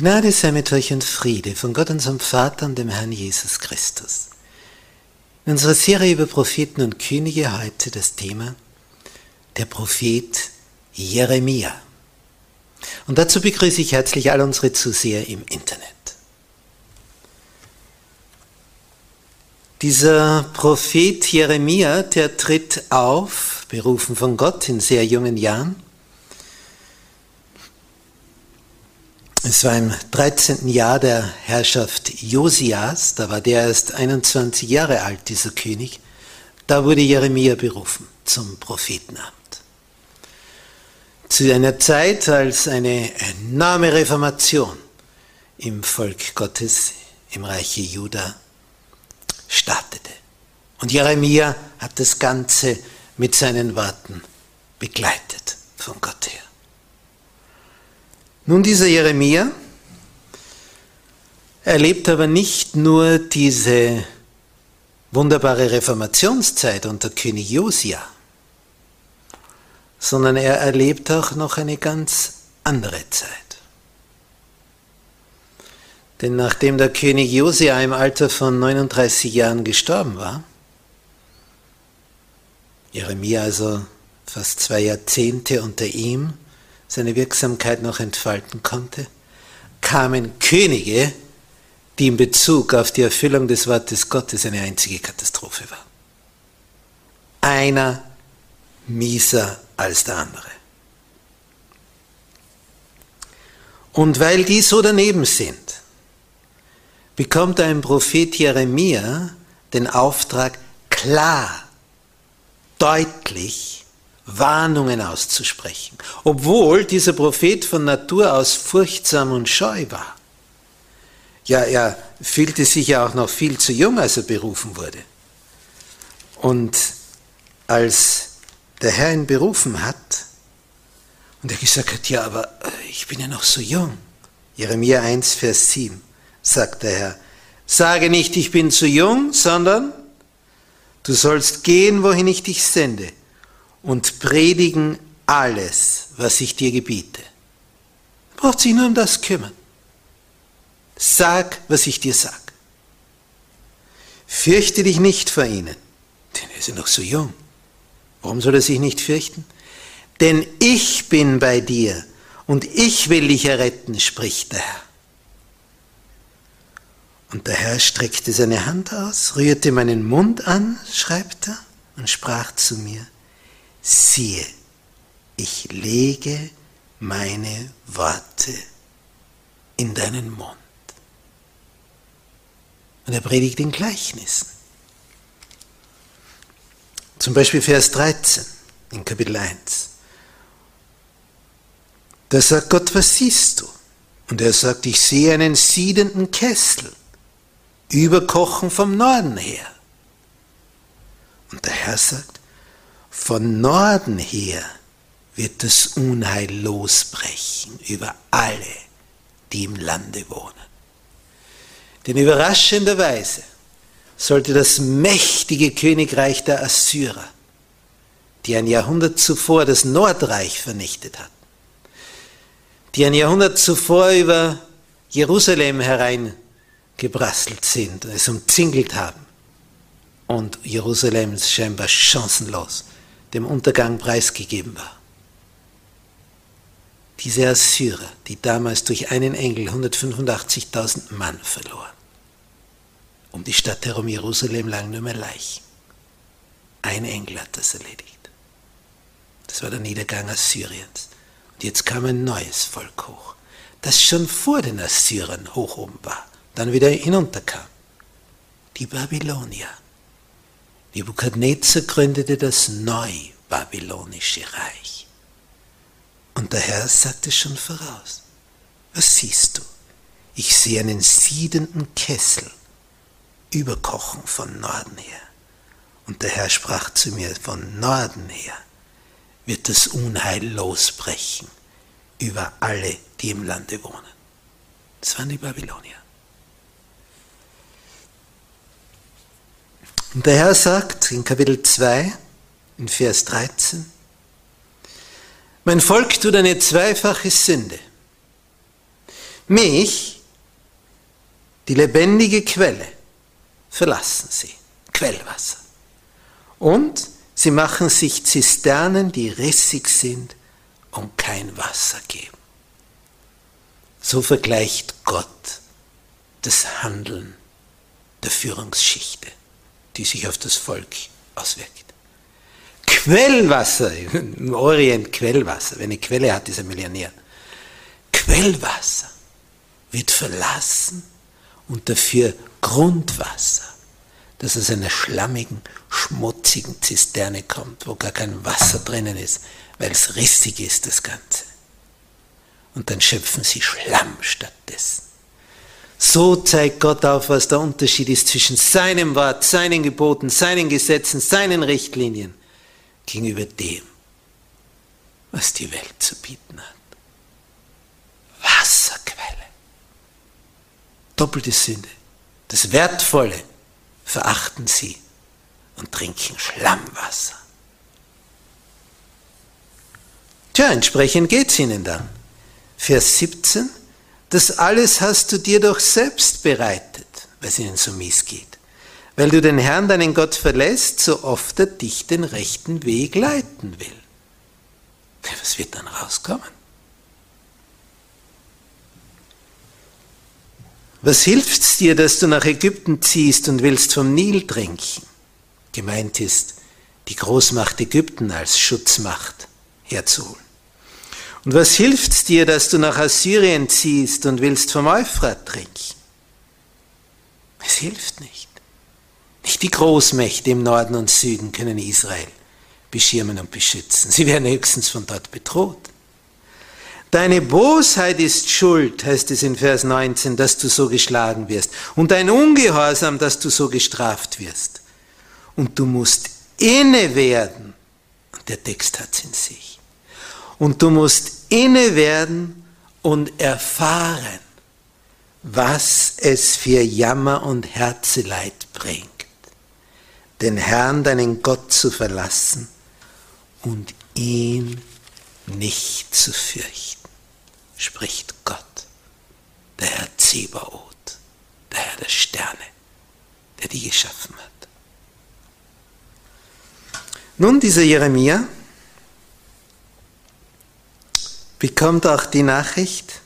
Gnade sei mit euch und Friede von Gott unserem Vater und dem Herrn Jesus Christus. In unserer Serie über Propheten und Könige heute das Thema der Prophet Jeremia. Und dazu begrüße ich herzlich all unsere Zuseher im Internet. Dieser Prophet Jeremia, der tritt auf, berufen von Gott in sehr jungen Jahren, Es war im 13. Jahr der Herrschaft Josias, da war der erst 21 Jahre alt, dieser König. Da wurde Jeremia berufen zum Prophetenamt. Zu einer Zeit, als eine enorme Reformation im Volk Gottes, im Reiche Juda, startete. Und Jeremia hat das Ganze mit seinen Worten begleitet von Gott her. Nun, dieser Jeremia erlebt aber nicht nur diese wunderbare Reformationszeit unter König Josia, sondern er erlebt auch noch eine ganz andere Zeit. Denn nachdem der König Josia im Alter von 39 Jahren gestorben war, Jeremia also fast zwei Jahrzehnte unter ihm, seine Wirksamkeit noch entfalten konnte, kamen Könige, die in Bezug auf die Erfüllung des Wortes Gottes eine einzige Katastrophe war. Einer mieser als der andere. Und weil die so daneben sind, bekommt ein Prophet Jeremia den Auftrag, klar, deutlich Warnungen auszusprechen, obwohl dieser Prophet von Natur aus furchtsam und scheu war. Ja, er fühlte sich ja auch noch viel zu jung, als er berufen wurde. Und als der Herr ihn berufen hat und er gesagt hat, ja, aber ich bin ja noch so jung. Jeremia 1, Vers 7 sagt der Herr, sage nicht, ich bin zu jung, sondern du sollst gehen, wohin ich dich sende und predigen alles, was ich dir gebiete. Du brauchst dich nur um das kümmern. Sag, was ich dir sag. Fürchte dich nicht vor ihnen, denn er ist ja noch so jung. Warum soll er sich nicht fürchten? Denn ich bin bei dir und ich will dich erretten, spricht der Herr. Und der Herr streckte seine Hand aus, rührte meinen Mund an, schreibt er, und sprach zu mir, siehe, ich lege meine Worte in deinen Mund. Und er predigt in Gleichnissen. Zum Beispiel Vers 13 in Kapitel 1. Da sagt Gott, was siehst du? Und er sagt, ich sehe einen siedenden Kessel. überkochen vom Norden her. Und der Herr sagt, von Norden her wird das Unheil losbrechen über alle, die im Lande wohnen. Denn überraschenderweise sollte das mächtige Königreich der Assyrer, die ein Jahrhundert zuvor das Nordreich vernichtet hatten, die ein Jahrhundert zuvor über Jerusalem hereingebrasselt sind und es umzingelt haben und Jerusalem scheinbar chancenlos dem Untergang preisgegeben war. Diese Assyrer, die damals durch einen Engel 185.000 Mann verloren. Um die Stadt herum Jerusalem lagen nur mehr Leichen. Ein Engel hat das erledigt. Das war der Niedergang Assyriens. Und jetzt kam ein neues Volk hoch, das schon vor den Assyrern hoch oben war, dann wieder hinunterkam. Die Babylonier. Nebukadnezar gründete das neu-babylonische Reich. Und der Herr sagte schon voraus, was siehst du? Ich sehe einen siedenden Kessel überkochen von Norden her. Und der Herr sprach zu mir, von Norden her wird das Unheil losbrechen über alle, die im Lande wohnen. Das waren die Babylonier. Und der Herr sagt in Kapitel 2, in Vers 13, mein Volk tut eine zweifache Sünde. Mich, die lebendige Quelle, verlassen sie, Quellwasser. Und sie machen sich Zisternen, die rissig sind und kein Wasser geben. So vergleicht Gott das Handeln der Führungsschichte, die sich auf das Volk auswirkt. Quellwasser, im Orient Quellwasser, wenn eine Quelle hat, ist er Millionär. Quellwasser wird verlassen und dafür Grundwasser, das aus einer schlammigen, schmutzigen Zisterne kommt, wo gar kein Wasser drinnen ist, weil es rissig ist, das Ganze. Und dann schöpfen sie Schlamm stattdessen. So zeigt Gott auf, was der Unterschied ist zwischen seinem Wort, seinen Geboten, seinen Gesetzen, seinen Richtlinien gegenüber dem, was die Welt zu bieten hat. Wasserquelle. Doppelte Sünde. Das Wertvolle verachten sie und trinken Schlammwasser. Tja, entsprechend geht es ihnen dann. Vers 17, das alles hast du dir doch selbst bereitet, weil es ihnen so mies geht weil du den Herrn, deinen Gott, verlässt, so oft er dich den rechten Weg leiten will. Was wird dann rauskommen? Was hilft's dir, dass du nach Ägypten ziehst und willst vom Nil trinken? Gemeint ist, die Großmacht Ägypten als Schutzmacht herzuholen. Und was hilft's dir, dass du nach Assyrien ziehst und willst vom Euphrat trinken? Es hilft nicht. Nicht die Großmächte im Norden und Süden können Israel beschirmen und beschützen. Sie werden höchstens von dort bedroht. Deine Bosheit ist Schuld, heißt es in Vers 19, dass du so geschlagen wirst. Und dein Ungehorsam, dass du so gestraft wirst. Und du musst inne werden. Und der Text hat es in sich. Und du musst inne werden und erfahren, was es für Jammer und Herzeleid bringt den Herrn, deinen Gott zu verlassen und ihn nicht zu fürchten, spricht Gott, der Herr Zebaoth, der Herr der Sterne, der die geschaffen hat. Nun, dieser Jeremia bekommt auch die Nachricht?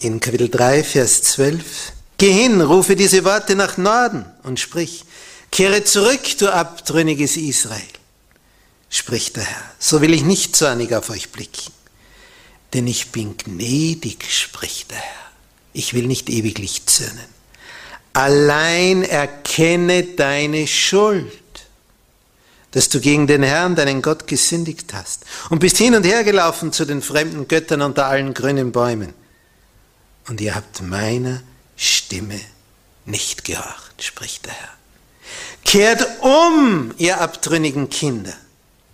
In Kapitel 3, Vers 12, Geh hin, rufe diese Worte nach Norden und sprich, kehre zurück, du abtrünniges Israel, spricht der Herr, so will ich nicht zornig auf euch blicken, denn ich bin gnädig, spricht der Herr, ich will nicht ewiglich zürnen. Allein erkenne deine Schuld, dass du gegen den Herrn, deinen Gott, gesündigt hast und bist hin und her gelaufen zu den fremden Göttern unter allen grünen Bäumen und ihr habt meiner Stimme nicht gehorcht, spricht der Herr. Kehrt um, ihr abtrünnigen Kinder,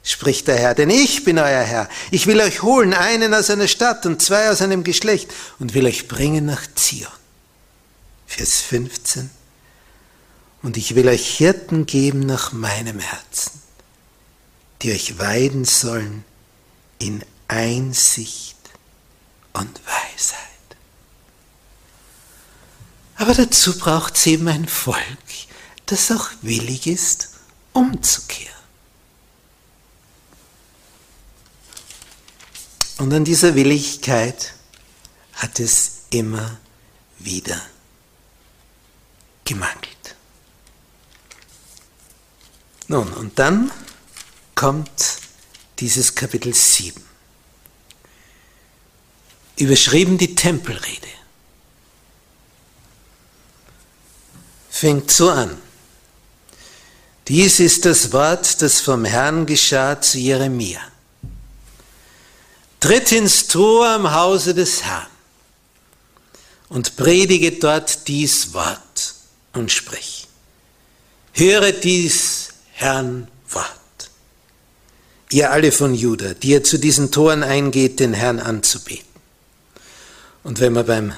spricht der Herr, denn ich bin euer Herr. Ich will euch holen, einen aus einer Stadt und zwei aus einem Geschlecht, und will euch bringen nach Zion. Vers 15. Und ich will euch Hirten geben nach meinem Herzen, die euch weiden sollen in Einsicht und Weisheit. Aber dazu braucht es eben ein Volk, das auch willig ist, umzukehren. Und an dieser Willigkeit hat es immer wieder gemangelt. Nun, und dann kommt dieses Kapitel 7. Überschrieben die Tempelrede. Fängt so an. Dies ist das Wort, das vom Herrn geschah zu Jeremia. Tritt ins Tor am Hause des Herrn und predige dort dies Wort und sprich. Höre dies Herrn Wort. Ihr alle von Juda, die ihr zu diesen Toren eingeht, den Herrn anzubeten. Und wenn man beim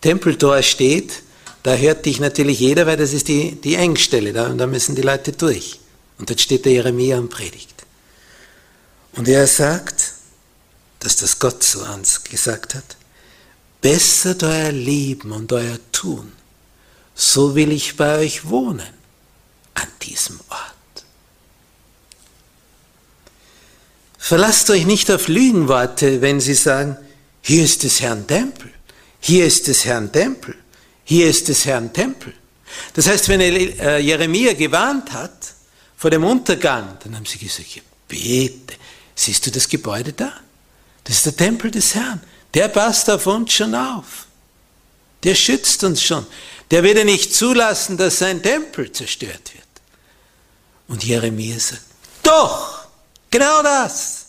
Tempeltor steht, da hört dich natürlich jeder, weil das ist die, die Engstelle, da, da müssen die Leute durch. Und dort steht der Jeremia und predigt. Und er sagt, dass das Gott so gesagt hat, bessert euer Leben und euer Tun, so will ich bei euch wohnen an diesem Ort. Verlasst euch nicht auf Lügenworte, wenn sie sagen, hier ist des Herrn Tempel, hier ist des Herrn Tempel hier ist des Herrn Tempel. Das heißt, wenn er Jeremia gewarnt hat vor dem Untergang, dann haben sie gesagt, ja, bitte, siehst du das Gebäude da? Das ist der Tempel des Herrn. Der passt auf uns schon auf. Der schützt uns schon. Der wird ja nicht zulassen, dass sein Tempel zerstört wird. Und Jeremia sagt, doch, genau das.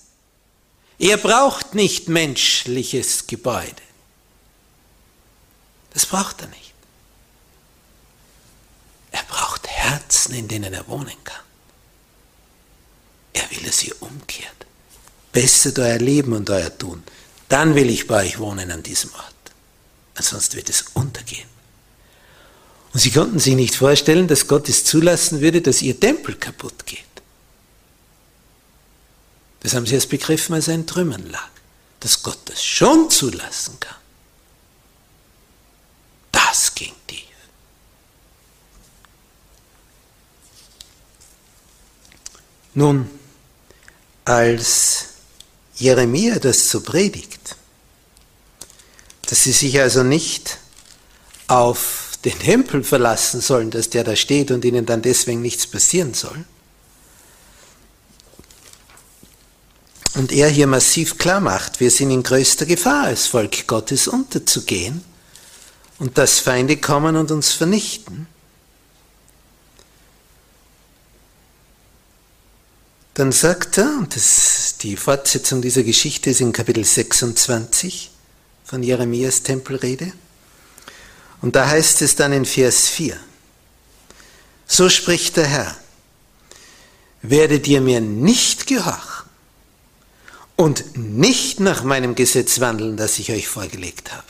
Er braucht nicht menschliches Gebäude. Das braucht er nicht. Er braucht Herzen, in denen er wohnen kann. Er will, dass ihr umkehrt. Bessert euer Leben und euer Tun. Dann will ich bei euch wohnen an diesem Ort. Ansonsten wird es untergehen. Und sie konnten sich nicht vorstellen, dass Gott es zulassen würde, dass ihr Tempel kaputt geht. Das haben sie erst begriffen, als er in Trümmern lag. Dass Gott das schon zulassen kann. Das ging tief. Nun, als Jeremia das so predigt, dass sie sich also nicht auf den Tempel verlassen sollen, dass der da steht und ihnen dann deswegen nichts passieren soll. Und er hier massiv klar macht, wir sind in größter Gefahr, als Volk Gottes unterzugehen und dass Feinde kommen und uns vernichten. Dann sagt er, und das, die Fortsetzung dieser Geschichte ist in Kapitel 26 von Jeremias Tempelrede, und da heißt es dann in Vers 4, so spricht der Herr, werdet ihr mir nicht gehorchen und nicht nach meinem Gesetz wandeln, das ich euch vorgelegt habe,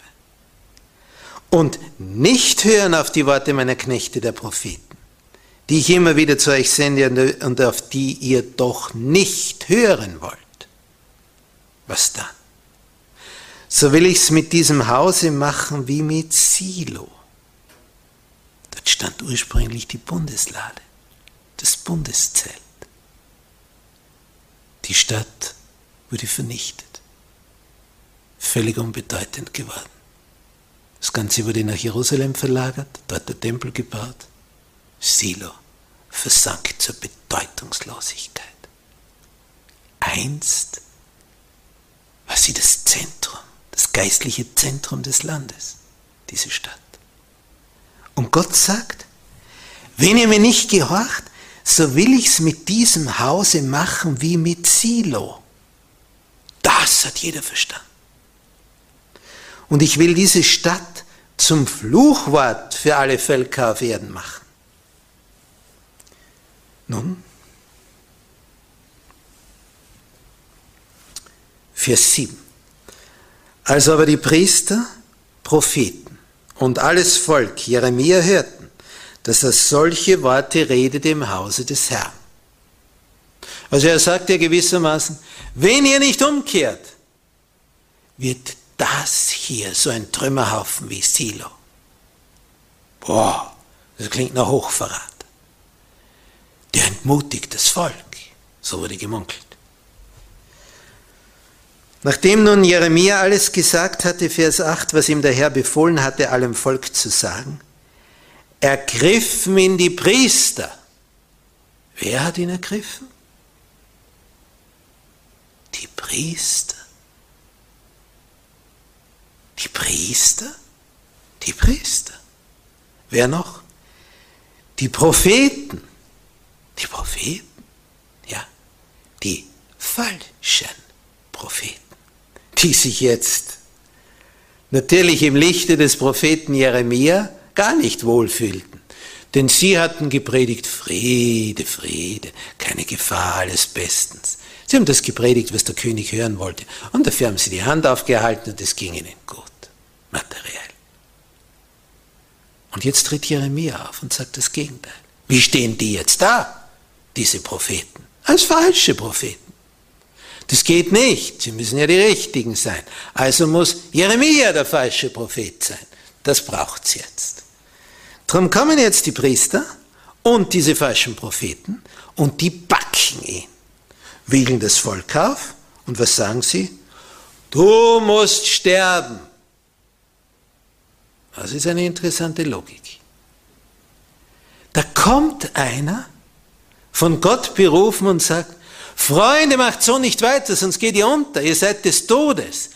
und nicht hören auf die Worte meiner Knechte der Propheten, die ich immer wieder zu euch sende und auf die ihr doch nicht hören wollt. Was dann? So will ich es mit diesem Hause machen wie mit Silo. Dort stand ursprünglich die Bundeslade, das Bundeszelt. Die Stadt wurde vernichtet, völlig unbedeutend geworden. Das Ganze wurde nach Jerusalem verlagert, dort der Tempel gebaut Silo versank zur Bedeutungslosigkeit. Einst war sie das Zentrum, das geistliche Zentrum des Landes, diese Stadt. Und Gott sagt, wenn ihr mir nicht gehorcht, so will ich es mit diesem Hause machen wie mit Silo. Das hat jeder verstanden. Und ich will diese Stadt zum Fluchwort für alle Völker auf Erden machen. Nun, Vers 7. Als aber die Priester, Propheten und alles Volk Jeremia hörten, dass er solche Worte redete im Hause des Herrn. Also er sagt ja gewissermaßen, wenn ihr nicht umkehrt, wird das hier so ein Trümmerhaufen wie Silo. Boah, das klingt nach Hochverrat. Der entmutigt das Volk, so wurde gemunkelt. Nachdem nun Jeremia alles gesagt hatte, Vers 8, was ihm der Herr befohlen hatte, allem Volk zu sagen, ergriffen ihn die Priester. Wer hat ihn ergriffen? Die Priester. Die Priester? Die Priester. Wer noch? Die Propheten. Die Propheten? Ja, die falschen Propheten, die sich jetzt natürlich im Lichte des Propheten Jeremia gar nicht wohlfühlten. Denn sie hatten gepredigt, Friede, Friede, keine Gefahr, alles bestens. Sie haben das gepredigt, was der König hören wollte. Und dafür haben sie die Hand aufgehalten und es ging ihnen gut, materiell. Und jetzt tritt Jeremia auf und sagt das Gegenteil. Wie stehen die jetzt da, diese Propheten? Als falsche Propheten. Das geht nicht. Sie müssen ja die richtigen sein. Also muss Jeremia der falsche Prophet sein. Das braucht's jetzt. Darum kommen jetzt die Priester und diese falschen Propheten und die backen ihn wiegeln das Volk auf und was sagen sie? Du musst sterben. Das ist eine interessante Logik. Da kommt einer, von Gott berufen und sagt, Freunde, macht so nicht weiter, sonst geht ihr unter, ihr seid des Todes.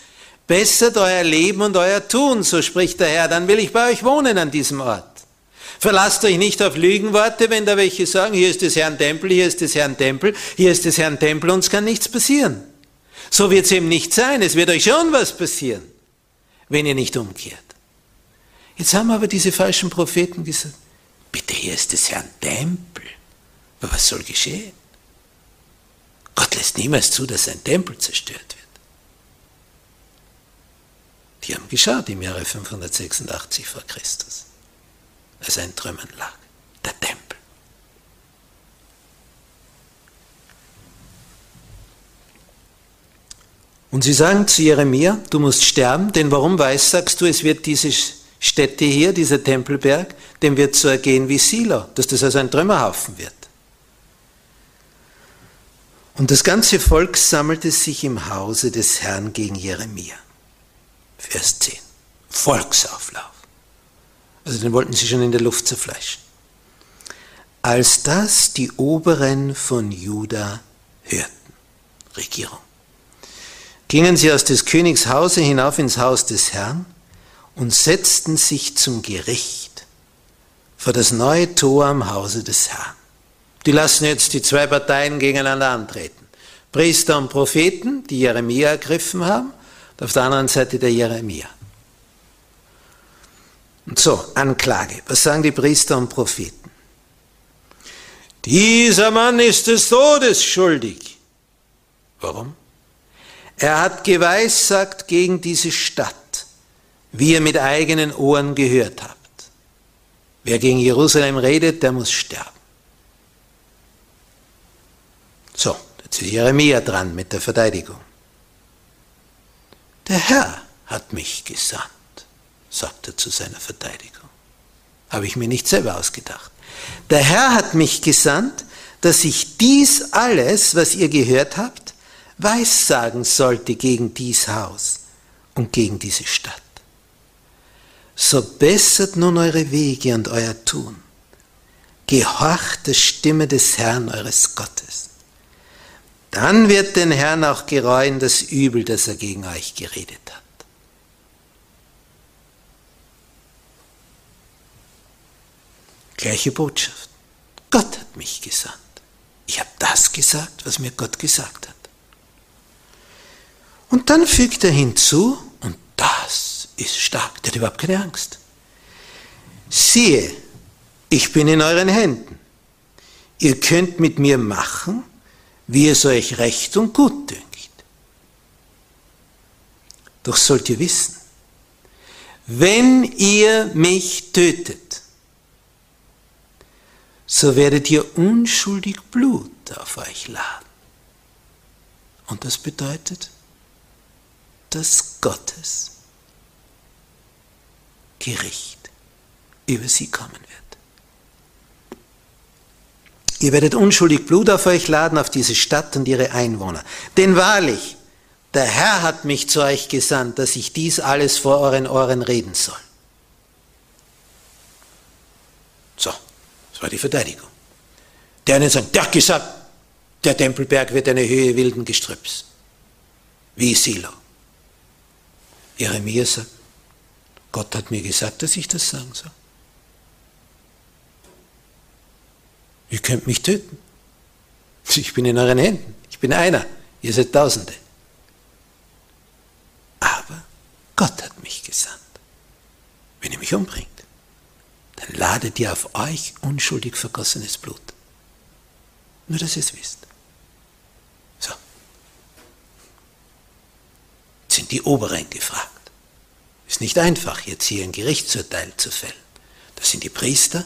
Bessert euer Leben und euer Tun, so spricht der Herr, dann will ich bei euch wohnen an diesem Ort. Verlasst euch nicht auf Lügenworte, wenn da welche sagen, hier ist des Herrn Tempel, hier ist des Herrn Tempel, hier ist des Herrn Tempel, uns kann nichts passieren. So wird es eben nicht sein, es wird euch schon was passieren, wenn ihr nicht umkehrt. Jetzt haben aber diese falschen Propheten gesagt, bitte hier ist des Herrn Tempel. Aber was soll geschehen? Gott lässt niemals zu, dass sein Tempel zerstört wird. Die haben geschaut im Jahre 586 vor Christus als ein Trümmern lag, der Tempel. Und sie sagen zu Jeremia, du musst sterben, denn warum weiß, sagst du, es wird diese Stätte hier, dieser Tempelberg, dem wird so ergehen wie Silo, dass das also ein Trümmerhaufen wird. Und das ganze Volk sammelte sich im Hause des Herrn gegen Jeremia. Vers 10. Volksauflauf. Also den wollten sie schon in der Luft zerfleischen. Als das die Oberen von Juda hörten, Regierung, gingen sie aus des Königs Hause hinauf ins Haus des Herrn und setzten sich zum Gericht vor das neue Tor am Hause des Herrn. Die lassen jetzt die zwei Parteien gegeneinander antreten. Priester und Propheten, die Jeremia ergriffen haben, und auf der anderen Seite der Jeremia. So, Anklage. Was sagen die Priester und Propheten? Dieser Mann ist des Todes schuldig. Warum? Er hat geweissagt gegen diese Stadt, wie ihr mit eigenen Ohren gehört habt. Wer gegen Jerusalem redet, der muss sterben. So, jetzt ist Jeremia dran mit der Verteidigung. Der Herr hat mich gesandt sagt er zu seiner Verteidigung. Habe ich mir nicht selber ausgedacht. Der Herr hat mich gesandt, dass ich dies alles, was ihr gehört habt, weissagen sollte gegen dies Haus und gegen diese Stadt. So bessert nun eure Wege und euer Tun. Gehorcht der Stimme des Herrn eures Gottes. Dann wird den Herrn auch gereuen das Übel, das er gegen euch geredet hat. Gleiche Botschaft. Gott hat mich gesandt. Ich habe das gesagt, was mir Gott gesagt hat. Und dann fügt er hinzu, und Das ist stark. Der hat überhaupt keine Angst. Siehe, ich bin in euren Händen. Ihr könnt mit mir machen, wie es euch recht und gut dünkt. Doch sollt ihr wissen, wenn ihr mich tötet, so werdet ihr unschuldig Blut auf euch laden. Und das bedeutet, dass Gottes Gericht über sie kommen wird. Ihr werdet unschuldig Blut auf euch laden, auf diese Stadt und ihre Einwohner. Denn wahrlich, der Herr hat mich zu euch gesandt, dass ich dies alles vor euren Ohren reden soll. So, war die Verteidigung. Der eine sagt, der hat gesagt, der Tempelberg wird eine Höhe wilden Gestrüpps, wie Silo. Jeremia sagt, Gott hat mir gesagt, dass ich das sagen soll. Ihr könnt mich töten. Ich bin in euren Händen. Ich bin einer. Ihr seid Tausende. Aber Gott hat mich gesandt. Wenn ihr mich umbringt, dann ladet ihr auf euch unschuldig vergossenes Blut. Nur, dass ihr es wisst. So. Jetzt sind die Oberen gefragt. Ist nicht einfach, jetzt hier ein Gerichtsurteil zu fällen. Das sind die Priester,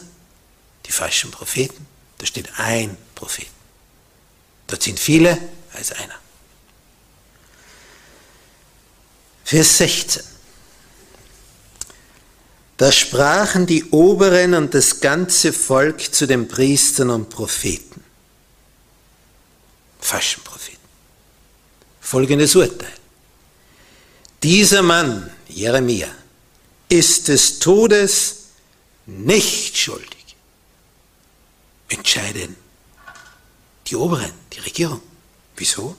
die falschen Propheten. Da steht ein Prophet. Dort sind viele, als einer. Vers 16. Da sprachen die Oberen und das ganze Volk zu den Priestern und Propheten. Falschen Propheten. Folgendes Urteil. Dieser Mann, Jeremia, ist des Todes nicht schuldig. Entscheiden die Oberen, die Regierung. Wieso?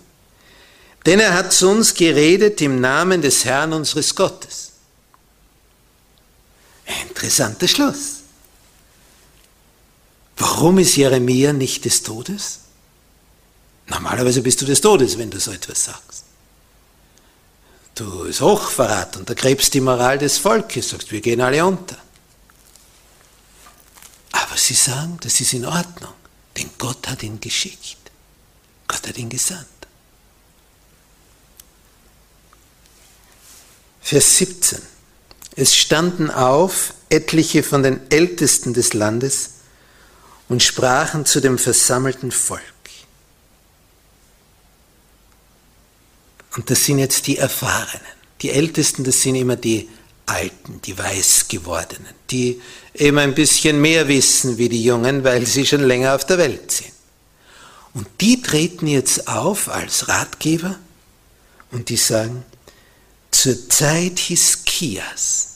Denn er hat zu uns geredet im Namen des Herrn unseres Gottes. Interessanter Schluss. Warum ist Jeremia nicht des Todes? Normalerweise bist du des Todes, wenn du so etwas sagst. Du ist Hochverrat, untergräbst die Moral des Volkes, sagst, wir gehen alle unter. Aber sie sagen, das ist in Ordnung, denn Gott hat ihn geschickt. Gott hat ihn gesandt. Vers 17. Es standen auf etliche von den Ältesten des Landes und sprachen zu dem versammelten Volk. Und das sind jetzt die Erfahrenen. Die Ältesten, das sind immer die Alten, die Weißgewordenen, die eben ein bisschen mehr wissen wie die Jungen, weil sie schon länger auf der Welt sind. Und die treten jetzt auf als Ratgeber und die sagen, zur Zeit Hiskias,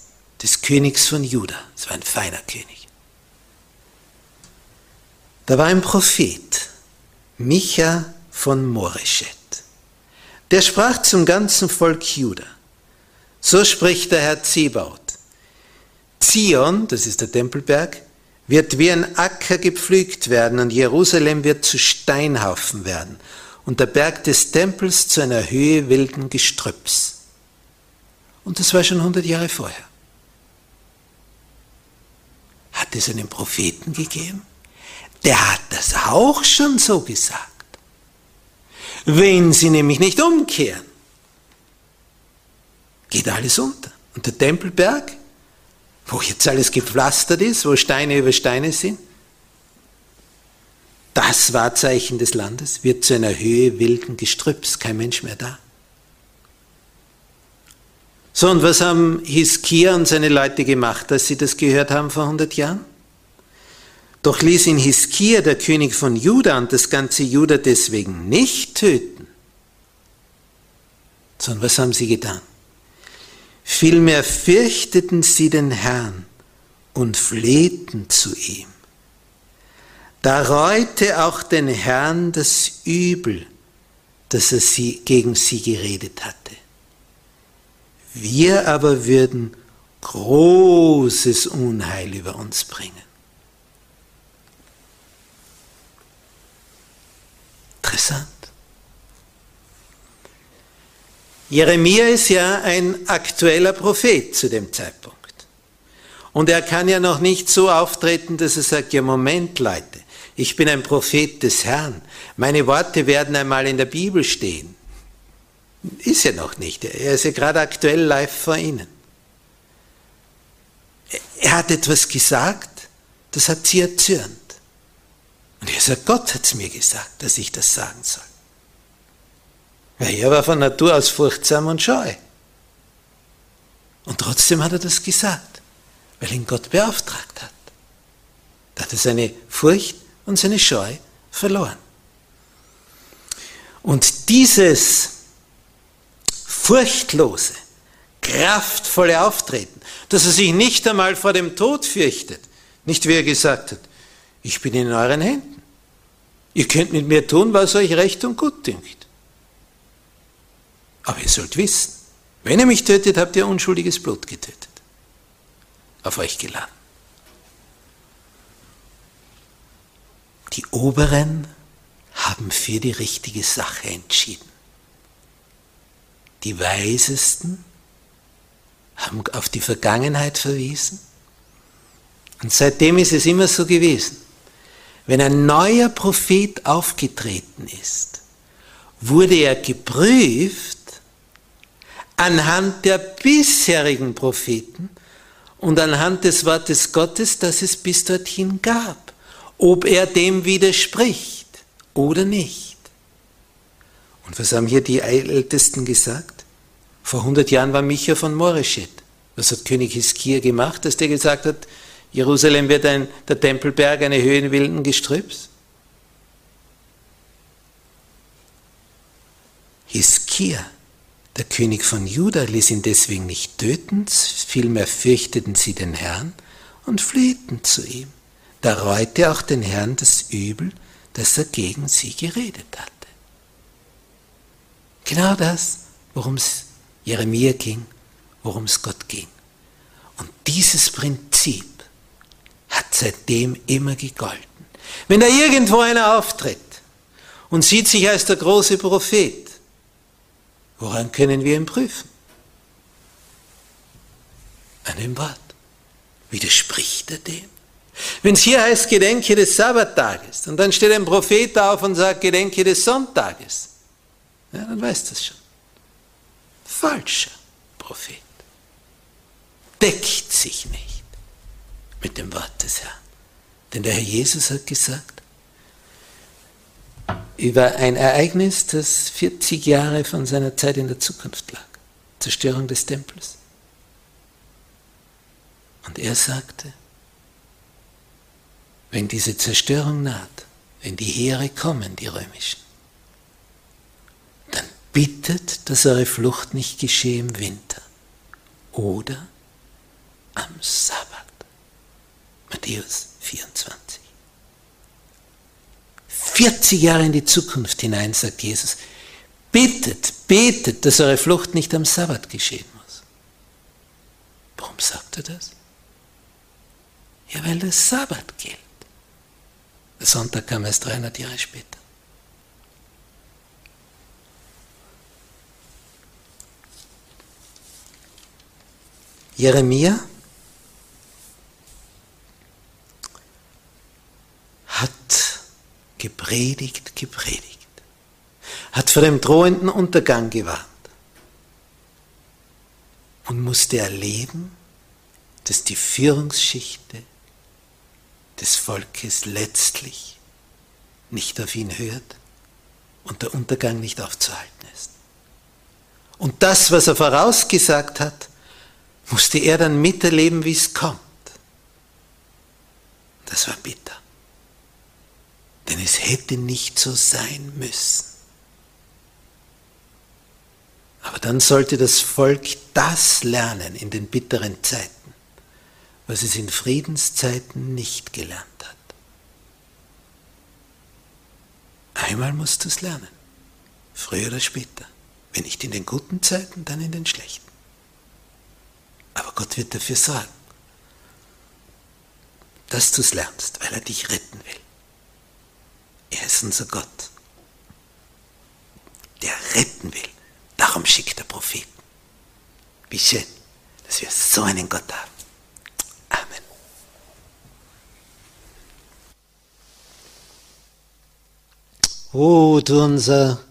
des Königs von Juda, das war ein feiner König, da war ein Prophet, Micha von Moreshet. Der sprach zum ganzen Volk Juda. So spricht der Herr Zebaut. Zion, das ist der Tempelberg, wird wie ein Acker gepflügt werden und Jerusalem wird zu Steinhaufen werden und der Berg des Tempels zu einer Höhe wilden Gestrüpps. Und das war schon 100 Jahre vorher. Hat es einen Propheten gegeben? Der hat das auch schon so gesagt. Wenn sie nämlich nicht umkehren, geht alles unter. Und der Tempelberg, wo jetzt alles gepflastert ist, wo Steine über Steine sind, das Wahrzeichen des Landes wird zu einer Höhe wilden Gestrüpps, kein Mensch mehr da. So, und was haben Hiskia und seine Leute gemacht, als sie das gehört haben vor 100 Jahren? Doch ließ ihn Hiskia, der König von Juda, und das ganze Juda deswegen nicht töten. Sondern was haben sie getan? Vielmehr fürchteten sie den Herrn und flehten zu ihm. Da reute auch den Herrn das Übel, das er sie, gegen sie geredet hatte. Wir aber würden großes Unheil über uns bringen. Interessant. Jeremia ist ja ein aktueller Prophet zu dem Zeitpunkt. Und er kann ja noch nicht so auftreten, dass er sagt, ja Moment Leute, ich bin ein Prophet des Herrn, meine Worte werden einmal in der Bibel stehen. Ist er noch nicht, er ist ja gerade aktuell live vor Ihnen. Er hat etwas gesagt, das hat sie erzürnt. Und er sagt, Gott hat es mir gesagt, dass ich das sagen soll. Weil er war von Natur aus furchtsam und scheu. Und trotzdem hat er das gesagt, weil ihn Gott beauftragt hat. Da hat er seine Furcht und seine Scheu verloren. Und dieses furchtlose, kraftvolle Auftreten, dass er sich nicht einmal vor dem Tod fürchtet, nicht wie er gesagt hat, ich bin in euren Händen. Ihr könnt mit mir tun, was euch recht und gut dünkt. Aber ihr sollt wissen, wenn ihr mich tötet, habt ihr unschuldiges Blut getötet. Auf euch geladen. Die Oberen haben für die richtige Sache entschieden. Die Weisesten haben auf die Vergangenheit verwiesen. Und seitdem ist es immer so gewesen. Wenn ein neuer Prophet aufgetreten ist, wurde er geprüft anhand der bisherigen Propheten und anhand des Wortes Gottes, das es bis dorthin gab, ob er dem widerspricht oder nicht. Und was haben hier die Ältesten gesagt? Vor 100 Jahren war Micha von Moreschet. Was hat König Hiskia gemacht, dass der gesagt hat, Jerusalem wird ein, der Tempelberg eine Höhe wilden Gestrüpps? Hiskia, der König von Juda, ließ ihn deswegen nicht töten, vielmehr fürchteten sie den Herrn und flehten zu ihm. Da reute auch den Herrn das Übel, das er gegen sie geredet hatte. Genau das, worum es Jeremia ging, worum es Gott ging. Und dieses Prinzip hat seitdem immer gegolten. Wenn da irgendwo einer auftritt und sieht sich als der große Prophet, woran können wir ihn prüfen? An dem Wort. Widerspricht er dem? Wenn es hier heißt, Gedenke des Sabbattages, und dann steht ein Prophet auf und sagt, Gedenke des Sonntages, ja, dann weiß das schon. Falscher Prophet. Deckt sich nicht mit dem Wort des Herrn. Denn der Herr Jesus hat gesagt, über ein Ereignis, das 40 Jahre von seiner Zeit in der Zukunft lag, Zerstörung des Tempels. Und er sagte, wenn diese Zerstörung naht, wenn die Heere kommen, die römischen, bittet, dass eure Flucht nicht geschehe im Winter oder am Sabbat. Matthäus 24. 40 Jahre in die Zukunft hinein, sagt Jesus. Betet, betet, dass eure Flucht nicht am Sabbat geschehen muss. Warum sagt er das? Ja, weil der Sabbat gilt. Der Sonntag kam erst 300 Jahre später. Jeremia gepredigt, gepredigt, hat vor dem drohenden Untergang gewarnt und musste erleben, dass die Führungsschichte des Volkes letztlich nicht auf ihn hört und der Untergang nicht aufzuhalten ist. Und das, was er vorausgesagt hat, musste er dann miterleben, wie es kommt. Das war bitter. Denn es hätte nicht so sein müssen. Aber dann sollte das Volk das lernen in den bitteren Zeiten, was es in Friedenszeiten nicht gelernt hat. Einmal musst du es lernen, früher oder später. Wenn nicht in den guten Zeiten, dann in den schlechten. Aber Gott wird dafür sorgen, dass du es lernst, weil er dich retten will. Er ist unser Gott, der retten will. Darum schickt der Prophet. Wie schön, dass wir so einen Gott haben. Amen. Oh, du unser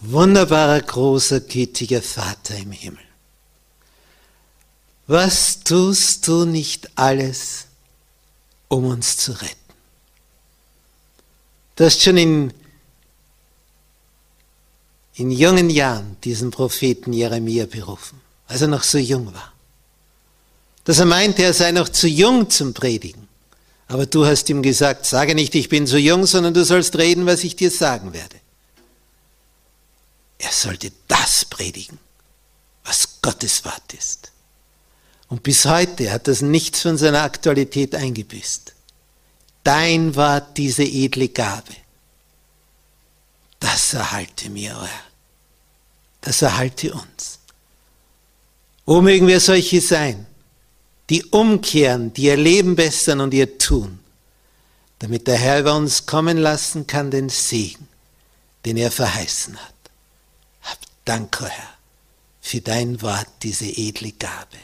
wunderbarer, großer, gütiger Vater im Himmel. Was tust du nicht alles, um uns zu retten? Du hast schon in, in jungen Jahren diesen Propheten Jeremia berufen, als er noch so jung war. Dass er meinte, er sei noch zu jung zum Predigen. Aber du hast ihm gesagt, sage nicht, ich bin zu jung, sondern du sollst reden, was ich dir sagen werde. Er sollte das predigen, was Gottes Wort ist. Und bis heute hat das nichts von seiner Aktualität eingebüßt. Dein Wort, diese edle Gabe, das erhalte mir, euer. Das erhalte uns. Wo mögen wir solche sein, die umkehren, die ihr Leben bessern und ihr tun, damit der Herr über uns kommen lassen kann den Segen, den er verheißen hat. Hab Dank, o Herr, für dein Wort, diese edle Gabe.